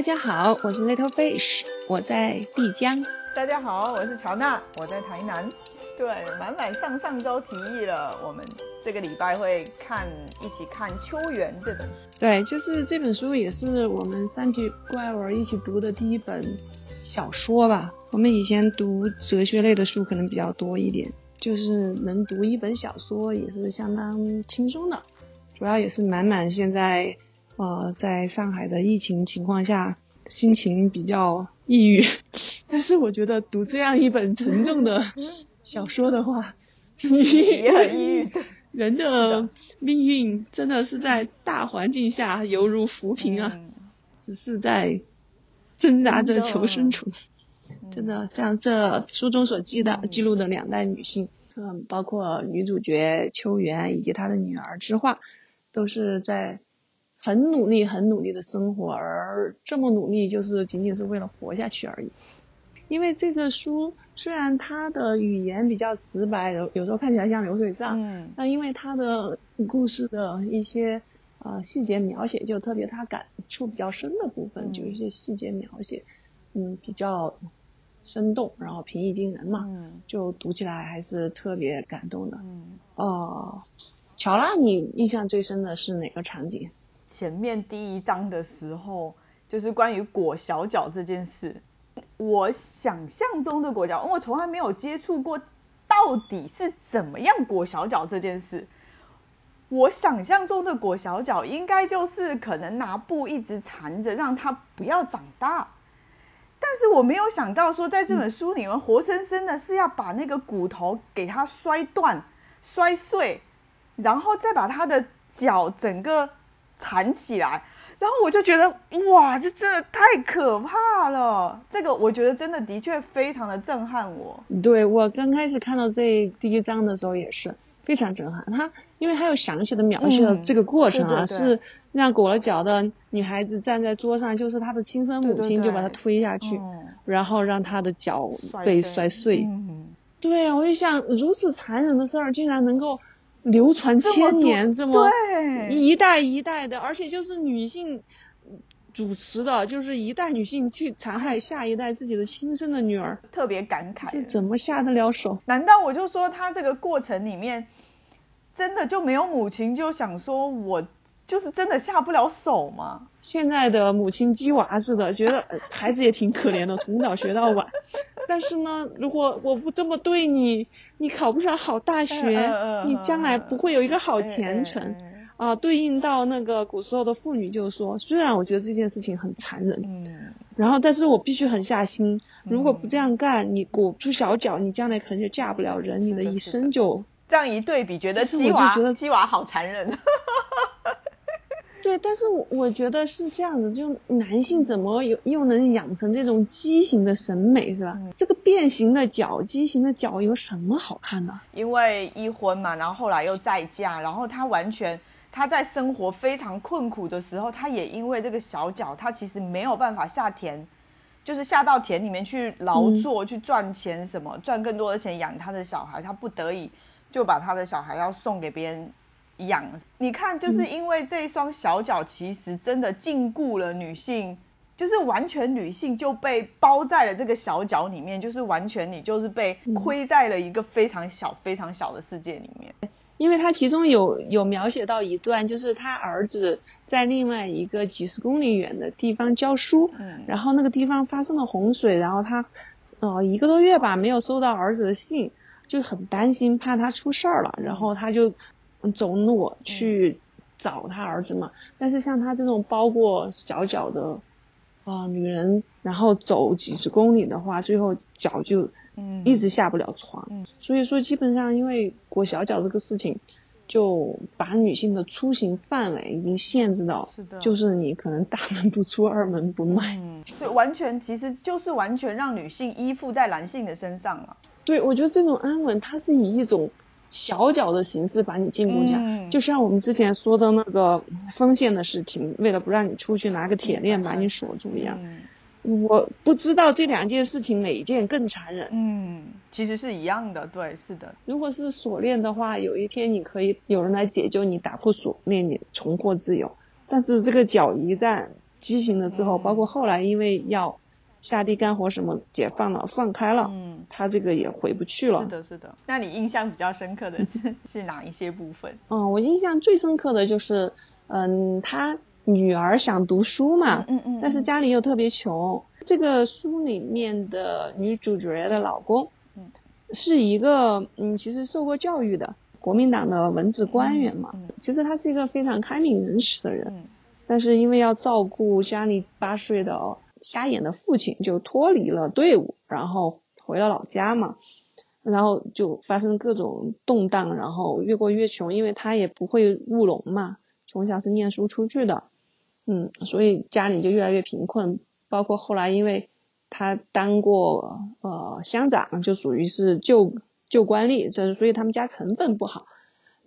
大家好，我是 Little Fish，我在丽江。大家好，我是乔娜，我在台南。对，满满上上周提议了，我们这个礼拜会看一起看《秋园》这本书。对，就是这本书也是我们三体怪物一起读的第一本小说吧。我们以前读哲学类的书可能比较多一点，就是能读一本小说也是相当轻松的。主要也是满满现在。呃，在上海的疫情情况下，心情比较抑郁。但是我觉得读这样一本沉重的小说的话，也很抑郁。人的命运真的是在大环境下犹如浮萍啊，只是在挣扎着求生存。真的，像这书中所记的记录的两代女性，嗯，包括女主角秋园以及她的女儿知画，都是在。很努力，很努力的生活，而这么努力就是仅仅是为了活下去而已。因为这个书虽然它的语言比较直白，有有时候看起来像流水账，嗯，但因为它的故事的一些呃细节描写就特别，他感触比较深的部分，就一些细节描写，嗯，比较生动，然后平易近人嘛，嗯，就读起来还是特别感动的。嗯，哦，乔拉，你印象最深的是哪个场景？前面第一章的时候，就是关于裹小脚这件事。我想象中的裹脚，我从来没有接触过，到底是怎么样裹小脚这件事。我想象中的裹小脚，应该就是可能拿布一直缠着，让它不要长大。但是我没有想到说，在这本书里面，活生生的是要把那个骨头给它摔断、摔碎，然后再把它的脚整个。缠起来，然后我就觉得哇，这真的太可怕了。这个我觉得真的的确非常的震撼我。对我刚开始看到这第一章的时候也是非常震撼。他因为他有详细的描写了这个过程啊，是让裹了脚的女孩子站在桌上，就是她的亲生母亲就把她推下去，然后让她的脚被摔碎。对，我就想如此残忍的事儿竟然能够。流传千年，这么一代一代的，而且就是女性主持的，就是一代女性去残害下一代自己的亲生的女儿，特别感慨，是怎么下得了手？难道我就说他这个过程里面真的就没有母亲就想说我就是真的下不了手吗？现在的母亲鸡娃似的，觉得孩子也挺可怜的，从早学到晚。但是呢，如果我不这么对你，你考不上好大学，你将来不会有一个好前程啊。对应到那个古时候的妇女，就是说，虽然我觉得这件事情很残忍，嗯然后，但是我必须狠下心，如果不这样干，你裹不住小脚，你将来可能就嫁不了人，你的一生就这样一对比，觉得鸡娃，觉得鸡娃好残忍。对，但是我我觉得是这样子，就男性怎么又又能养成这种畸形的审美，是吧？这个变形的脚、畸形的脚有什么好看的？因为一婚嘛，然后后来又再嫁，然后他完全他在生活非常困苦的时候，他也因为这个小脚，他其实没有办法下田，就是下到田里面去劳作去赚钱，什么赚更多的钱养他的小孩，他不得已就把他的小孩要送给别人。养，你看，就是因为这一双小脚，其实真的禁锢了女性，就是完全女性就被包在了这个小脚里面，就是完全你就是被亏在了一个非常小、非常小的世界里面。因为他其中有有描写到一段，就是他儿子在另外一个几十公里远的地方教书，嗯然后那个地方发生了洪水，然后他呃一个多月吧没有收到儿子的信，就很担心，怕他出事儿了，然后他就。走路去找他儿子嘛，但是像他这种包过小脚的啊女人，然后走几十公里的话，最后脚就一直下不了床。所以说，基本上因为裹小脚这个事情，就把女性的出行范围已经限制到，就是你可能大门不出二门不迈。所以完全其实就是完全让女性依附在男性的身上了。对，我觉得这种安稳，它是以一种。小脚的形式把你禁锢下，就像我们之前说的那个封线的事情，为了不让你出去，拿个铁链把你锁住一样。我不知道这两件事情哪一件更残忍。嗯，其实是一样的，对，是的。如果是锁链的话，有一天你可以有人来解救你，打破锁链，你重获自由。但是这个脚一旦畸形了之后，包括后来因为要下地干活什么解放了放开了，嗯，他这个也回不去了。是的，是的。那你印象比较深刻的是是哪一些部分？嗯，我印象最深刻的就是，嗯，他女儿想读书嘛，嗯嗯，但是家里又特别穷。这个书里面的女主角的老公，嗯，是一个嗯，其实受过教育的。国民党的文职官员嘛，其实他是一个非常开明仁慈的人，但是因为要照顾家里八岁的瞎眼的父亲，就脱离了队伍，然后回了老家嘛，然后就发生各种动荡，然后越过越穷，因为他也不会务农嘛，从小是念书出去的，嗯，所以家里就越来越贫困，包括后来因为他当过呃乡长，就属于是旧。旧官吏，这所以他们家成分不好，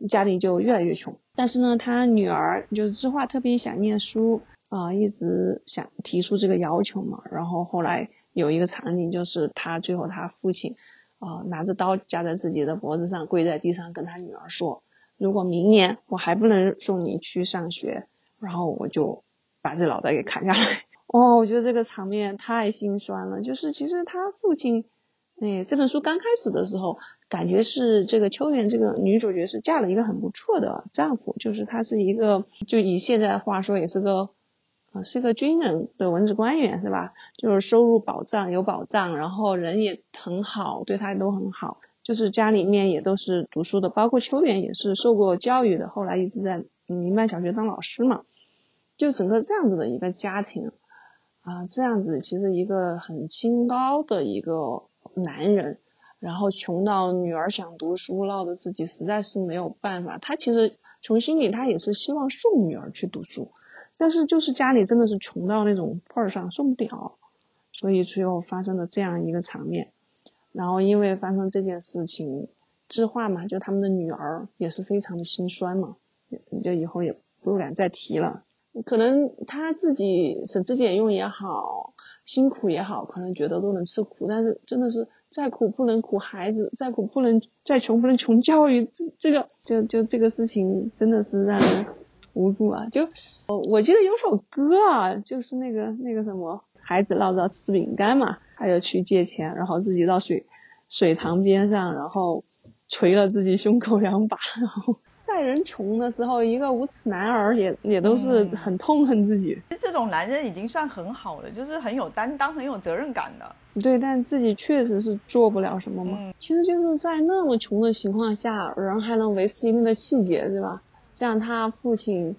家里就越来越穷。但是呢，他女儿就是知画特别想念书啊，一直想提出这个要求嘛。然后后来有一个场景，就是他最后他父亲啊拿着刀架在自己的脖子上，跪在地上跟他女儿说：“如果明年我还不能送你去上学，然后我就把这脑袋给砍下来。”哦，我觉得这个场面太心酸了。就是其实他父亲。哎，这本书刚开始的时候，感觉是这个秋元这个女主角是嫁了一个很不错的丈夫，就是他是一个，就以现在话说也是个，啊，是个军人的文职官员是吧？就是收入保障有保障，然后人也很好，对他都很好，就是家里面也都是读书的，包括秋元也是受过教育的，后来一直在民办小学当老师嘛，就整个这样子的一个家庭，啊，这样子其实一个很清高的一个。男人，然后穷到女儿想读书，闹得自己实在是没有办法。他其实从心里他也是希望送女儿去读书，但是就是家里真的是穷到那种份儿上送不了，所以最后发生了这样一个场面。然后因为发生这件事情，智化嘛，就他们的女儿也是非常的心酸嘛，就以后也不敢再提了。可能他自己省吃俭用也好。辛苦也好，可能觉得都能吃苦，但是真的是再苦不能苦孩子，再苦不能再穷不能穷教育，这这个就就这个事情真的是让人无助啊！就我我记得有首歌啊，就是那个那个什么，孩子闹着吃饼干嘛，还有去借钱，然后自己到水水塘边上，然后捶了自己胸口两把，然后。在人穷的时候，一个无耻男儿也也都是很痛恨自己。这种男人已经算很好了，就是很有担当、很有责任感的。对，但自己确实是做不了什么嘛。其实就是在那么穷的情况下，人还能维持一定的气节，对吧？像他父亲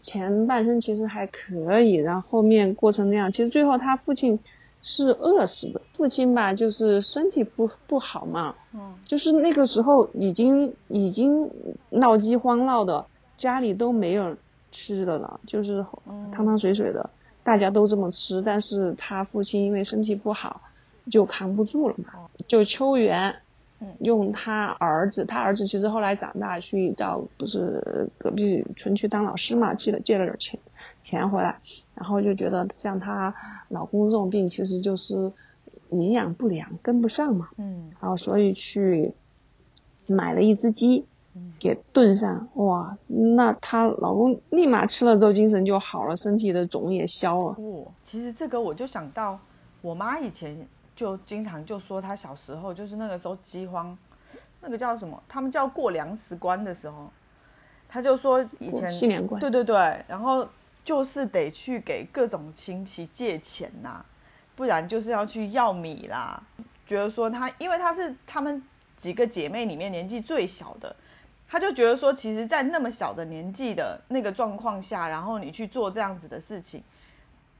前半生其实还可以，然后后面过成那样，其实最后他父亲。是饿死的，父亲吧，就是身体不不好嘛，嗯，就是那个时候已经已经闹饥荒闹的，家里都没有吃的了，就是汤汤水水的，大家都这么吃，但是他父亲因为身体不好，就扛不住了嘛，就秋元，用他儿子，他儿子其实后来长大去到不是隔壁村去当老师嘛，借了借了点钱。钱回来，然后就觉得像她老公这种病，其实就是营养不良，跟不上嘛。嗯。然后所以去买了一只鸡，给炖上。哇，那她老公立马吃了之后精神就好了，身体的肿也消了。哦，其实这个我就想到，我妈以前就经常就说他小时候就是那个时候饥荒，那个叫什么？他们叫过粮食关的时候，他就说以前新年关。对对对，然后。就是得去给各种亲戚借钱呐，不然就是要去要米啦。觉得说他，因为他是他们几个姐妹里面年纪最小的，他就觉得说，其实，在那么小的年纪的那个状况下，然后你去做这样子的事情，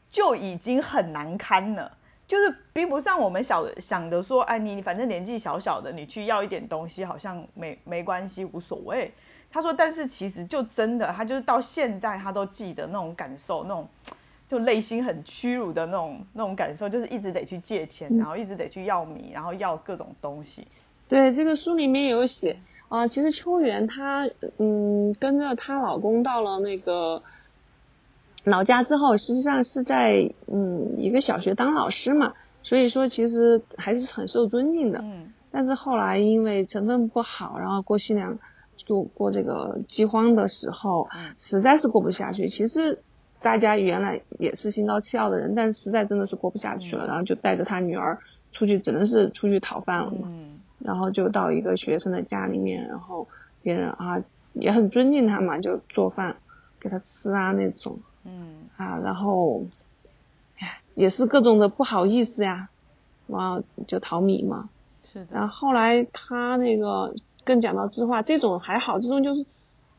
就已经很难堪了。就是比不上我们小想的说，哎，你反正年纪小小的，你去要一点东西，好像没没关系，无所谓。他说：“但是其实就真的，他就是到现在他都记得那种感受，那种就内心很屈辱的那种那种感受，就是一直得去借钱，然后一直得去要米，然后要各种东西。”对，这个书里面有写啊，其实秋元她嗯跟着她老公到了那个老家之后，实际上是在嗯一个小学当老师嘛，所以说其实还是很受尊敬的。嗯。但是后来因为成分不好，然后郭新良。度过这个饥荒的时候，实在是过不下去。其实大家原来也是心高气傲的人，但实在真的是过不下去了，然后就带着他女儿出去，只能是出去讨饭了嘛。然后就到一个学生的家里面，然后别人啊也很尊敬他嘛，就做饭给他吃啊那种。嗯。啊，然后，哎，也是各种的不好意思呀，然后就淘米嘛。是的。然后后来他那个更讲到知画，这种还好，这种就是。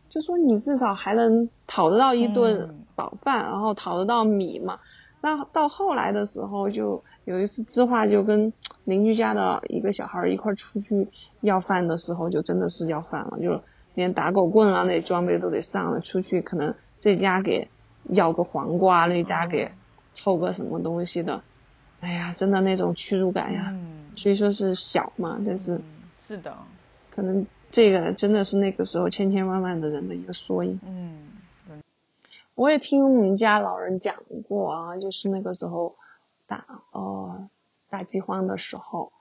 就说你至少还能讨得到一顿饱饭，然后讨得到米嘛。那到后来的时候，就有一次知画就跟邻居家的一个小孩一块出去要饭的时候，就真的是要饭了，就连打狗棍啊那装备都得上了。出去可能这家给要个黄瓜，那家给凑个什么东西的，哎呀，真的那种屈辱感呀。所以说是小嘛，但是是的，可能。这个真的是那个时候千千万万的人的一个缩影。嗯，我也听我们家老人讲过啊，就是那个时候大哦大饥荒的时候，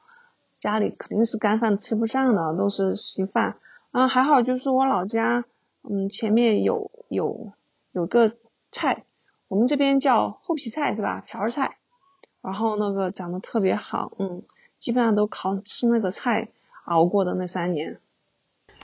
家里肯定是干饭吃不上的，都是稀饭。啊，还好就是我老家，嗯，前面有有有个菜，我们这边叫厚皮菜是吧？瓢菜，然后那个长得特别好，嗯，基本上都靠吃那个菜熬过的那三年。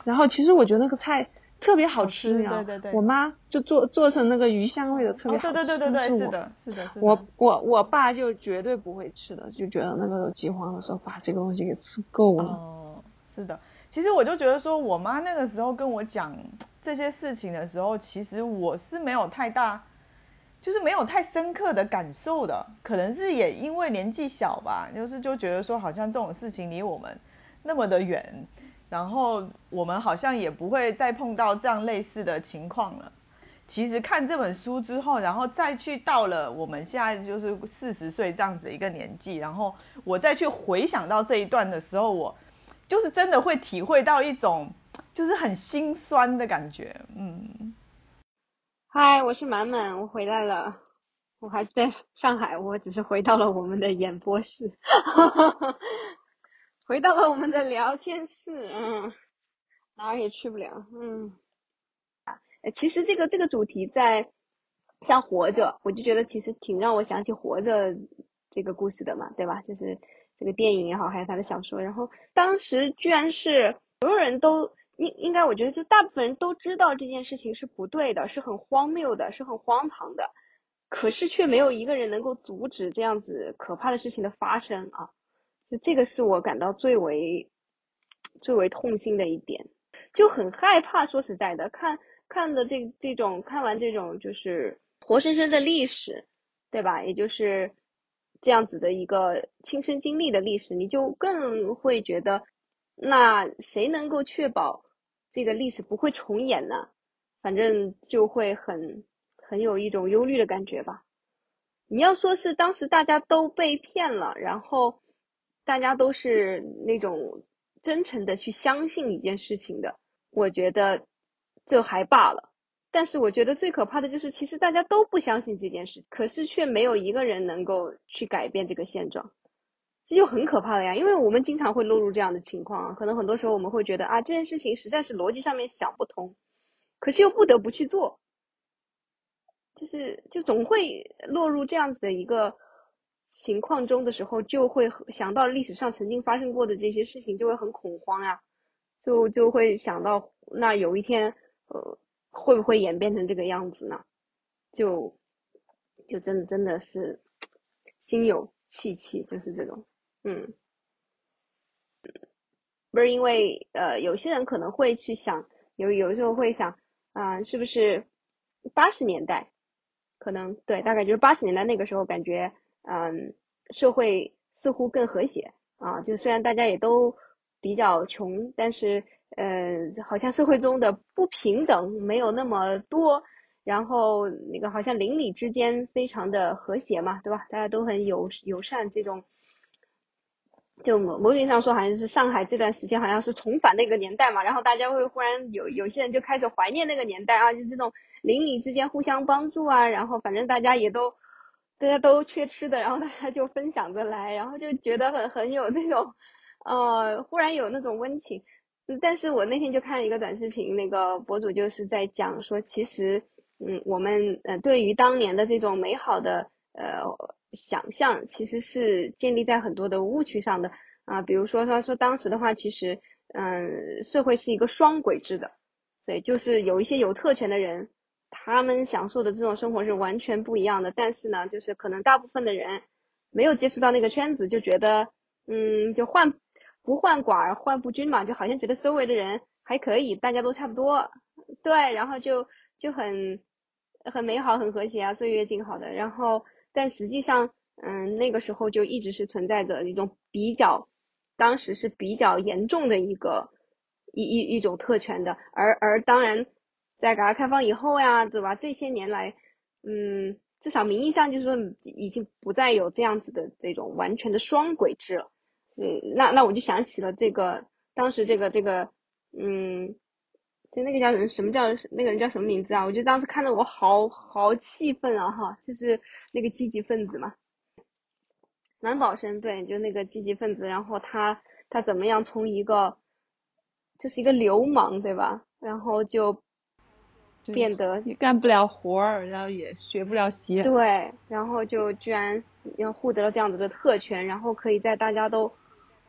然后其实我觉得那个菜特别好吃，你知道我妈就做做成那个鱼香味的特别好吃。对对对对对，是的，是的，是的。我我我爸就绝对不会吃的，就觉得那个饥荒的时候把这个东西给吃够了。哦，是的。其实我就觉得说，我妈那个时候跟我讲这些事情的时候，其实我是没有太大，就是没有太深刻的感受的。可能是也因为年纪小吧，就是就觉得说，好像这种事情离我们那么的远。然后我们好像也不会再碰到这样类似的情况了。其实看这本书之后，然后再去到了我们现在就是四十岁这样子一个年纪，然后我再去回想到这一段的时候，我就是真的会体会到一种就是很心酸的感觉。嗯，嗨，我是满满，我回来了，我还在上海，我只是回到了我们的演播室。回到了我们的聊天室，嗯，哪儿也去不了，嗯，啊，其实这个这个主题在像活着，我就觉得其实挺让我想起活着这个故事的嘛，对吧？就是这个电影也好，还有他的小说，然后当时居然是所有人都应应该，我觉得就大部分人都知道这件事情是不对的，是很荒谬的，是很荒唐的，可是却没有一个人能够阻止这样子可怕的事情的发生啊。就这个是我感到最为最为痛心的一点，就很害怕。说实在的，看看的这这种看完这种就是活生生的历史，对吧？也就是这样子的一个亲身经历的历史，你就更会觉得，那谁能够确保这个历史不会重演呢？反正就会很很有一种忧虑的感觉吧。你要说是当时大家都被骗了，然后。大家都是那种真诚的去相信一件事情的，我觉得这还罢了。但是我觉得最可怕的就是，其实大家都不相信这件事，可是却没有一个人能够去改变这个现状，这就很可怕了呀。因为我们经常会落入这样的情况，可能很多时候我们会觉得啊，这件事情实在是逻辑上面想不通，可是又不得不去做，就是就总会落入这样子的一个。情况中的时候，就会想到历史上曾经发生过的这些事情，就会很恐慌呀，就就会想到那有一天，呃，会不会演变成这个样子呢？就就真的真的是心有戚戚，就是这种，嗯，不是因为呃，有些人可能会去想，有有时候会想啊，是不是八十年代，可能对，大概就是八十年代那个时候感觉。嗯，社会似乎更和谐啊，就虽然大家也都比较穷，但是呃，好像社会中的不平等没有那么多，然后那个好像邻里之间非常的和谐嘛，对吧？大家都很友友善，这种就某某种意义上说，好像是上海这段时间好像是重返那个年代嘛，然后大家会忽然有有些人就开始怀念那个年代啊，就这种邻里之间互相帮助啊，然后反正大家也都。大家都缺吃的，然后大家就分享着来，然后就觉得很很有那种，呃，忽然有那种温情。但是我那天就看了一个短视频，那个博主就是在讲说，其实嗯，我们呃对于当年的这种美好的呃想象，其实是建立在很多的误区上的啊。比如说他说当时的话，其实嗯社会是一个双轨制的，对，就是有一些有特权的人，他们享受的这种生活是完全不一样的。但是呢，就是可能大部分的人没有接触到那个圈子，就觉得嗯就患不患寡而患不均嘛，就好像觉得周围的人。还可以，大家都差不多，对，然后就就很很美好，很和谐啊，岁月静好的。然后，但实际上，嗯，那个时候就一直是存在着一种比较，当时是比较严重的一个一一一种特权的。而而当然，在改革开放以后呀，对吧？这些年来，嗯，至少名义上就是说已经不再有这样子的这种完全的双轨制了。嗯，那那我就想起了这个当时这个这个。嗯，就那个叫人，什么叫那个人叫什么名字啊？我觉得当时看的我好好气愤啊哈，就是那个积极分子嘛，蓝宝生对，就那个积极分子，然后他他怎么样从一个就是一个流氓对吧，然后就变得也干不了活儿，然后也学不了习，对，然后就居然要获得了这样子的特权，然后可以在大家都。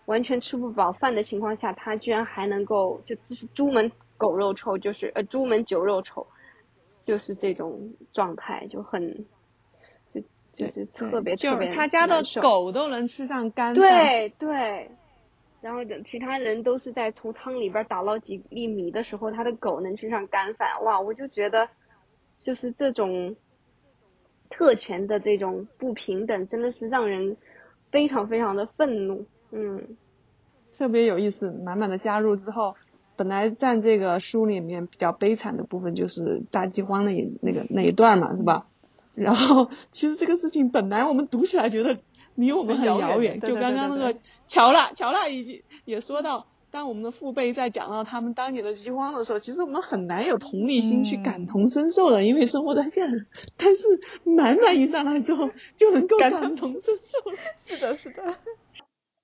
完全吃不饱饭的情况下，他居然还能够就就是朱门狗肉臭，就是呃猪门酒肉臭，就是这种状态就很就就就特别特别他家的狗都能吃上干饭。对对，然后等其他人都是在从汤里边打捞几粒米的时候，他的狗能吃上干饭。哇，我就觉得就是这种特权的这种不平等，真的是让人非常非常的愤怒。嗯，特别有意思。满满的加入之后，本来占这个书里面比较悲惨的部分就是大饥荒那一那个那一段嘛，是吧？然后其实这个事情本来我们读起来觉得离我们很遥远，就刚刚那个乔娜乔娜已经也说到，当我们的父辈在讲到他们当年的饥荒的时候，其实我们很难有同理心去感同身受的，因为生活在现实。但是满满一上来之后就能够感同身受了。是的，是的。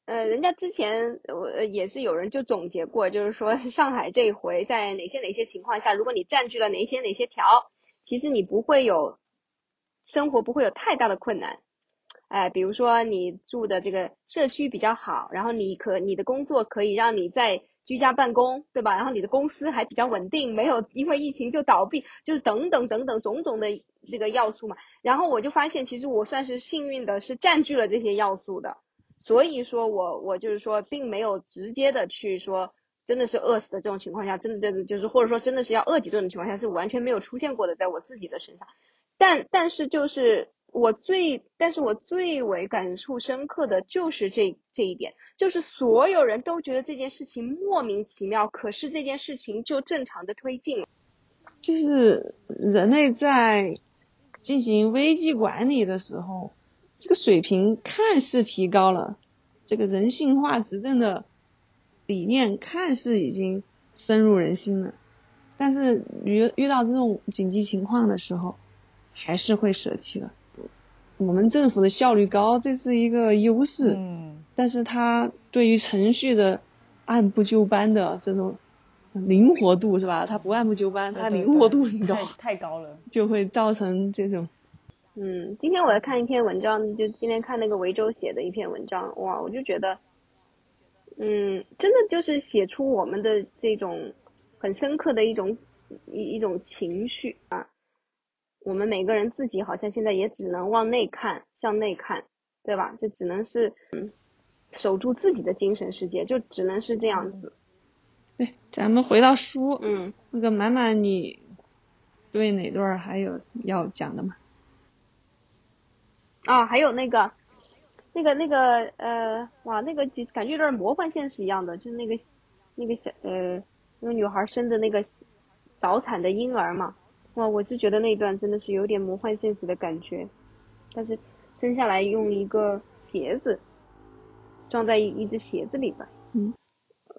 呃，人家之前我也是有人就总结过，就是说 上海这一回在哪些哪些情况下，如果你占据了哪些哪些条，其实你不会有生活不会有太大的困难。哎，比如说你住的这个社区比较好，然后你可你的工作可以让你在居家办公，对吧？然后你的公司还比较稳定，没有因为疫情就倒闭，就是等等等等种种的这个要素嘛。然后我就发现，其实我算是幸运的，是占据了这些要素的。所以说我我就是说，并没有直接的去说，真的是饿死的这种情况下，真的真的就是或者说真的是要饿几顿的情况下，是完全没有出现过的，在我自己的身上。但但是就是我最，但是我最为感触深刻的就是这这一点，就是所有人都觉得这件事情莫名其妙，可是这件事情就正常的推进了。就是人类在进行危机管理的时候。这个水平看似提高了，这个人性化执政的理念看似已经深入人心了，但是遇遇到这种紧急情况的时候，还是会舍弃的。我们政府的效率高，这是一个优势，嗯，但是它对于程序的按部就班的这种灵活度是吧？它不按部就班，它灵活度很高，太高了，就会造成这种。嗯，今天我在看一篇文章，就今天看那个维州写的一篇文章，哇，我就觉得，嗯，真的就是写出我们的这种很深刻的一种一一种情绪啊。我们每个人自己好像现在也只能往内看，向内看，对吧？就只能是嗯，守住自己的精神世界，就只能是这样子。对，咱们回到书，嗯，那个满满，你对哪段还有要讲的吗？啊，还有那个，那个那个呃，哇，那个就感觉有点魔幻现实一样的，就是那个那个小呃，那个女孩生的那个早产的婴儿嘛，哇，我是觉得那一段真的是有点魔幻现实的感觉，但是生下来用一个鞋子装在一一只鞋子里边，嗯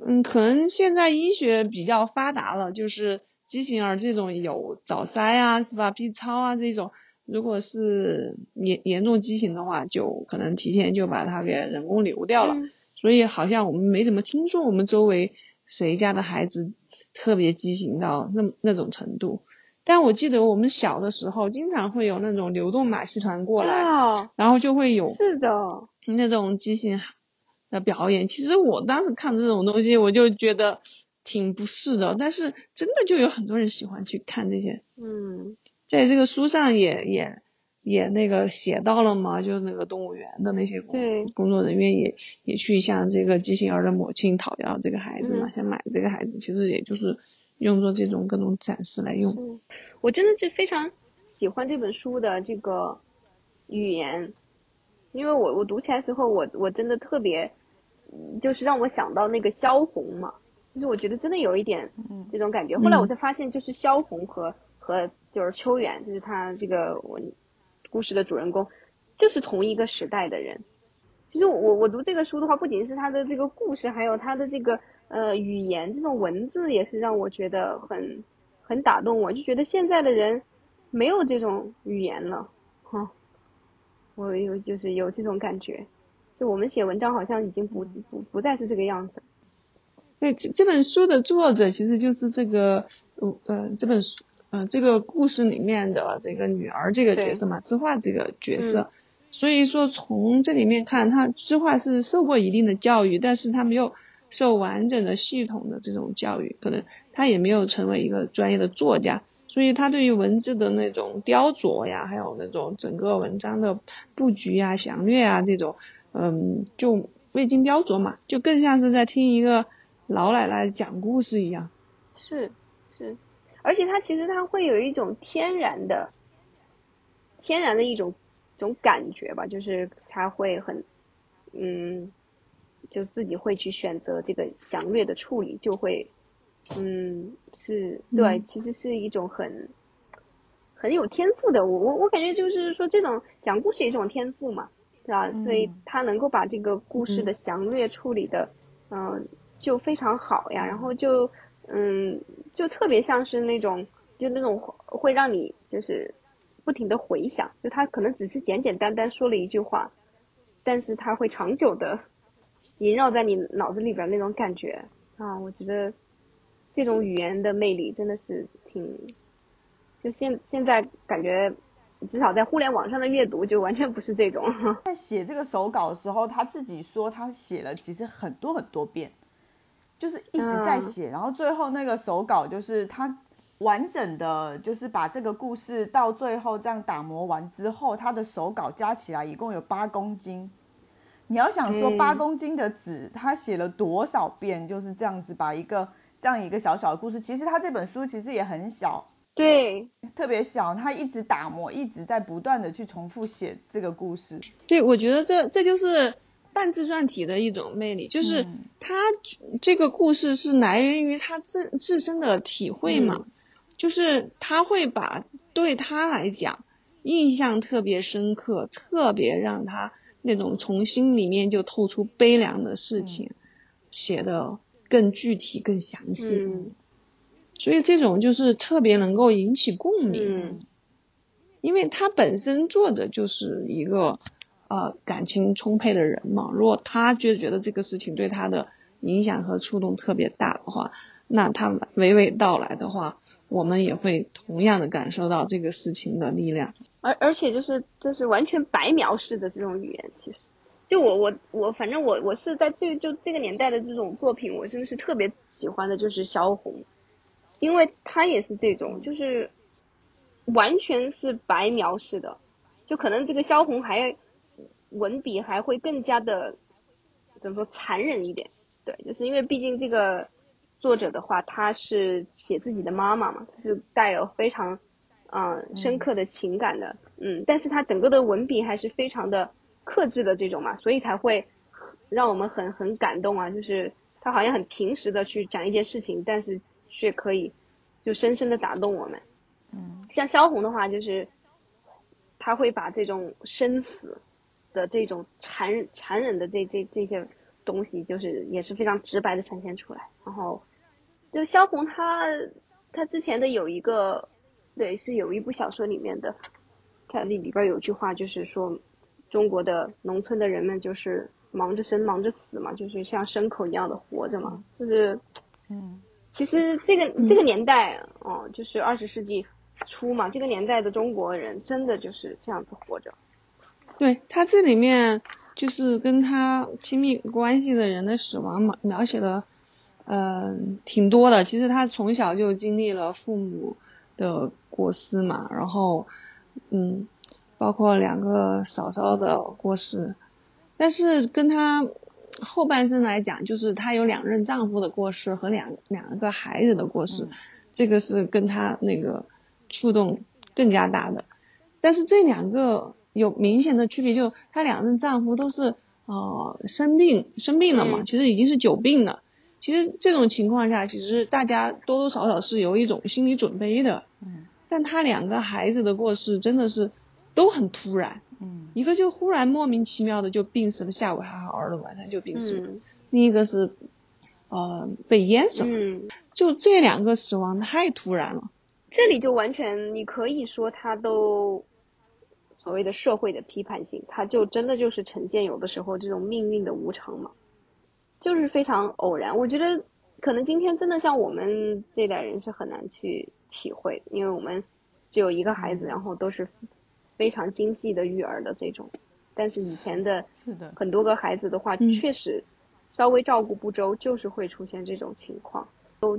嗯，可能现在医学比较发达了，就是畸形儿这种有早筛啊，是吧？B 超啊这种。如果是严严重畸形的话，就可能提前就把它给人工流掉了。所以好像我们没怎么听说我们周围谁家的孩子特别畸形到那那种程度。但我记得我们小的时候，经常会有那种流动马戏团过来，哦，然后就会有是的，那种畸形的表演。其实我当时看这种东西，我就觉得挺不适的。但是真的就有很多人喜欢去看这些。嗯，在这个书上也也也那个写到了嘛，就是那个动物园的那些工工作人员也也去向这个畸形儿的母亲讨要这个孩子嘛，嗯想买这个孩子，其实也就是用作这种各种展示来用。我真的是非常喜欢这本书的这个语言，因为我我读起来时候，我我真的特别，嗯就是让我想到那个萧红嘛，就是我觉得真的有一点嗯这种感觉。后来我才发现，就是萧红和和就是秋远，就是他这个我故事的主人公，就是同一个时代的人。其实我我读这个书的话，不仅是他的这个故事，还有他的这个呃语言，这种文字也是让我觉得很很打动我，就觉得现在的人没有这种语言了，哈，我有就是有这种感觉，就我们写文章好像已经不不不再是这个样子。对，这这本书的作者其实就是这个呃呃这本书呃这个故事里面的这个女儿这个角色嘛，知画这个角色。所以说从这里面看，她知画是受过一定的教育，但是她没有受完整的系统的这种教育，可能她也没有成为一个专业的作家，所以她对于文字的那种雕琢呀，还有那种整个文章的布局呀、详略啊这种，嗯，就未经雕琢嘛，就更像是在听一个老奶奶讲故事一样。是是，而且它其实它会有一种天然的、天然的一种种感觉吧，就是他会很，嗯，就自己会去选择这个详略的处理，就会，嗯，是对，嗯其实是一种很很有天赋的。我我我感觉就是说，这种讲故事一种天赋嘛，对吧？所以嗯他能够把这个故事的详略处理的，嗯、就非常好呀。然后就，嗯，就特别像是那种，就那种会让你就是不停的回想，就他可能只是简简单单说了一句话，但是他会长久的萦绕在你脑子里边那种感觉啊，我觉得这种语言的魅力真的是挺，就现现在感觉至少在互联网上的阅读就完全不是这种。在写这个手稿的时候，他自己说他写了其实很多很多遍，就是一直在写，然后最后那个手稿就是他完整的，就是把这个故事到最后这样打磨完之后，他的手稿加起来一共有八公斤。你要想说嗯八公斤的纸，他写了多少遍，就是这样子把一个这样一个小小的故事，其实他这本书其实也很小，对，特别小，他一直打磨，一直在不断的去重复写这个故事。对，我觉得这这就是半自传体的一种魅力，就是嗯他这个故事是来源于他自自身的体会嘛，就是他会把对他来讲印象特别深刻，特别让他那种从心里面就透出悲凉的事情，写的更具体、更详细，嗯。所以这种就是特别能够引起共鸣。嗯。因为他本身作者就是一个呃感情充沛的人嘛，如果他觉觉得这个事情对他的影响和触动特别大的话，那他娓娓道来的话，我们也会同样的感受到这个事情的力量。而而且就是这是完全白描式的这种语言，其实就我我我反正我我是在这就这个年代的这种作品，我真的是特别喜欢的，就是萧红，因为他也是这种，就是完全是白描式的，就可能这个萧红还文笔还会更加的怎么说残忍一点，对，就是因为毕竟这个作者的话，他是写自己的妈妈嘛，是带有非常嗯。深刻的情感的，嗯，但是他整个的文笔还是非常的克制的这种嘛，所以才会让我们很很感动啊，就是他好像很平时的去讲一件事情，但是却可以就深深的打动我们。嗯，像萧红的话，就是他会把这种生死的这种残忍残忍的这这这些东西，就是也是非常直白的呈现出来。然后，就萧红她她之前的有一个，对，是有一部小说里面的，它里里边有句话就是说，中国的农村的人们就是忙着生忙着死嘛，就是像牲口一样的活着嘛，就是嗯 其实这个这个年代，哦、就是二十世纪初嘛，这个年代的中国人真的就是这样子活着。对他这里面就是跟他亲密关系的人的死亡描描写的，嗯，挺多的。其实他从小就经历了父母的过世嘛，然后，嗯，包括两个嫂嫂的过世，但是跟他。后半生来讲，就是她有两任丈夫的过世和两两个孩子的过世，这个是跟她那个触动更加大的。但是这两个有明显的区别，就她两任丈夫都是呃生病生病了嘛，其实已经是久病了。其实这种情况下，其实大家多多少少是有一种心理准备的。嗯。但她两个孩子的过世真的是都很突然。嗯，一个就忽然莫名其妙的就病死了，下午还好好的，晚上就病死了。另一个是，呃，被淹死了。嗯，就这两个死亡太突然了。这里就完全你可以说他都所谓的社会的批判性，它就真的就是呈现有的时候这种命运的无常嘛，就是非常偶然。我觉得可能今天真的像我们这代人是很难去体会，因为我们只有一个孩子，然后都是。非常精细的育儿的这种，但是以前的很多个孩子的话，确实稍微照顾不周，就是会出现这种情况，都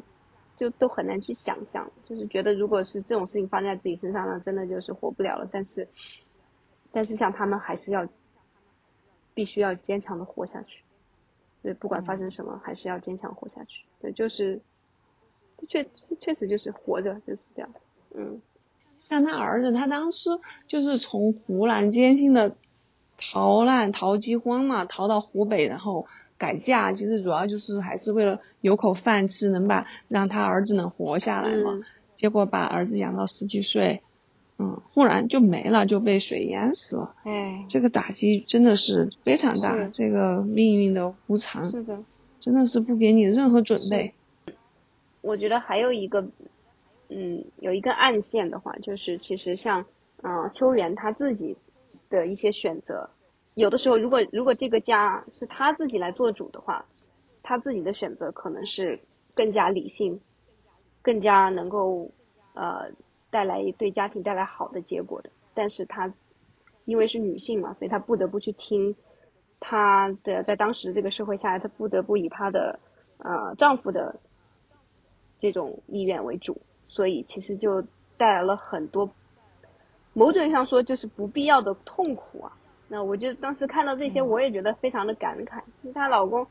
就都很难去想象，就是觉得如果是这种事情发生在自己身上呢，真的就是活不了了。但是，但是像他们还是要必须要坚强的活下去，对，不管发生什么，还是要坚强活下去。对，就是确确实就是活着就是这样，嗯。像他儿子，他当时就是从湖南艰辛的逃难、逃饥荒嘛，逃到湖北，然后改嫁，其实主要就是还是为了有口饭吃，能把让他儿子能活下来嘛。结果把儿子养到十几岁，嗯，忽然就没了，就被水淹死了。哎，这个打击真的是非常大，这个命运的无常，是的，真的是不给你任何准备。我觉得还有一个。嗯，有一个暗线的话，就是其实像，嗯，秋元他自己的一些选择，有的时候如果如果这个家是他自己来做主的话，他自己的选择可能是更加理性，更加能够呃带来对家庭带来好的结果的。但是她因为是女性嘛，所以她不得不去听她的在当时这个社会下来，她不得不以她的呃丈夫的这种意愿为主。所以其实就带来了很多，某种意义上说就是不必要的痛苦啊。那我就当时看到这些，我也觉得非常的感慨。她老公，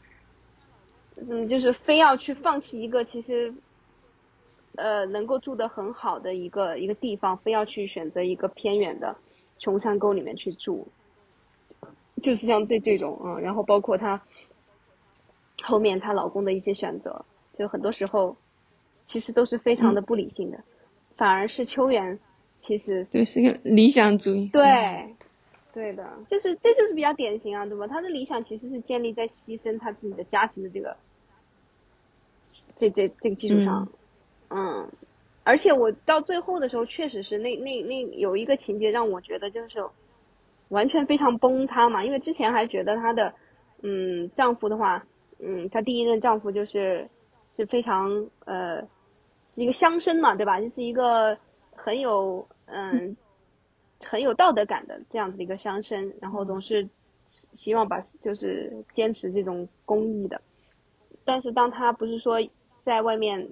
嗯，就是非要去放弃一个其实，呃，能够住得很好的一个一个地方，非要去选择一个偏远的穷山沟里面去住，就是像这这种啊。然后包括她后面她老公的一些选择，就很多时候。其实都是非常的不理性的，反而是秋元，其实对是个理想主义。对，对的，就是这就是比较典型啊，对吧？他的理想其实是建立在牺牲他自己的家庭的这个，这这这个基础上，嗯，嗯而且我到最后的时候，确实是那那那有一个情节让我觉得就是完全非常崩塌嘛，因为之前还觉得她的嗯丈夫的话，嗯，她第一任丈夫就是是非常呃。一个乡绅嘛，对吧？就是一个很有嗯很有道德感的这样子的一个乡绅，然后总是希望把就是坚持这种公益的。但是当他不是说在外面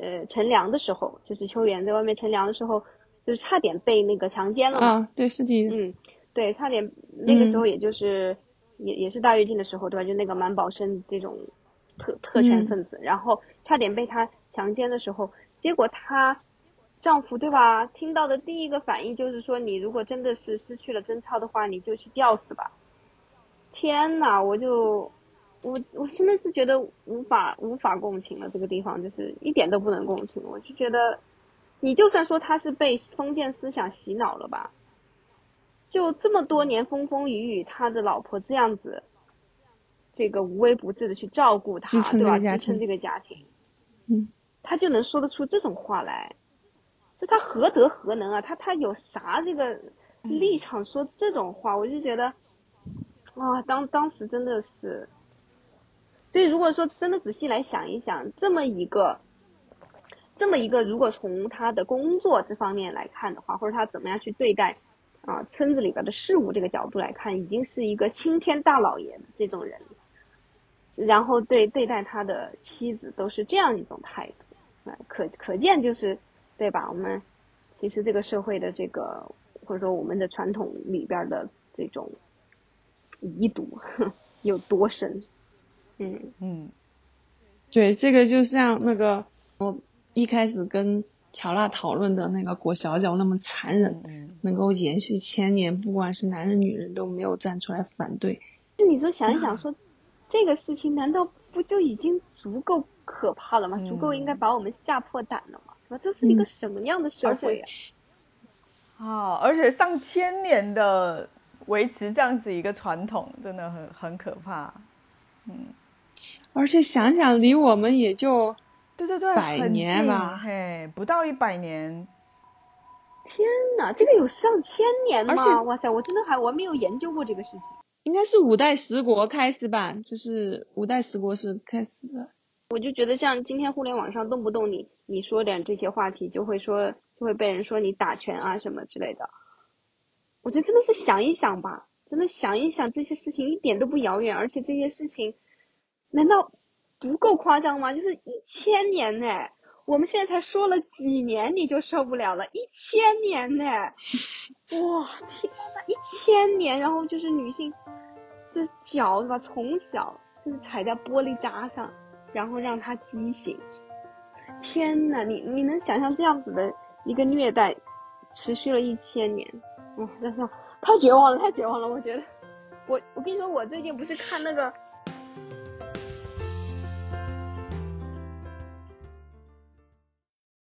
呃乘凉的时候，就是秋元在外面乘凉的时候，就是差点被那个强奸了嘛？啊，对，是的。嗯，对，差点那个时候也就是也也是大跃进的时候，对吧？就那个满保生这种特特权分子，然后差点被他。强奸的时候，结果她丈夫对吧？听到的第一个反应就是说，你如果真的是失去了贞操的话，你就去吊死吧。天呐，我就我我真的是觉得无法无法共情了，这个地方就是一点都不能共情。我就觉得，你就算说他是被封建思想洗脑了吧，就这么多年风风雨雨，他的老婆这样子，这个无微不至的去照顾他，对吧？支撑这个家庭，嗯。他就能说得出这种话来，就他何德何能啊？他他有啥这个立场说这种话？我就觉得，啊，当当时真的是，所以如果说真的仔细来想一想，这么一个这么一个，如果从他的工作这方面来看的话，或者他怎么样去对待啊村子里边的事物这个角度来看，已经是一个青天大老爷这种人，然后对对待他的妻子都是这样一种态度，啊，可可见就是对吧？我们其实这个社会的这个或者说我们的传统里边的这种遗毒 有多深，嗯嗯，对，这个就像那个我。一开始跟乔娜讨论的那个裹小脚那么残忍，能够延续千年，不管是男人女人都没有站出来反对。那你说想一想，说这个事情难道不就已经足够可怕了吗？足够应该把我们吓破胆了吗？是吧？这是一个什么样的社会啊？啊，而且上千年的维持这样子一个传统，真的很很可怕。嗯，而且想想离我们也就。对对对，百年吧，嘿，不到一百年。天哪，这个有上千年吗？哇塞，我真的还我没有研究过这个事情。应该是五代十国开始吧，就是五代十国是开始的。我就觉得像今天互联网上动不动你你说点这些话题，就会说就会被人说你打拳啊什么之类的。我觉得真的是想一想吧，真的想一想这些事情一点都不遥远，而且这些事情难道？不够夸张吗？就是一千年呢，我们现在才说了几年你就受不了了，一千年呢，哇天呐，一千年，然后就是女性，这脚是吧？从小就是踩在玻璃渣上，然后让她畸形，天呐，你你能想象这样子的一个虐待，持续了一千年，哇，真是太绝望了，太绝望了，我觉得，我我跟你说，我最近不是看那个。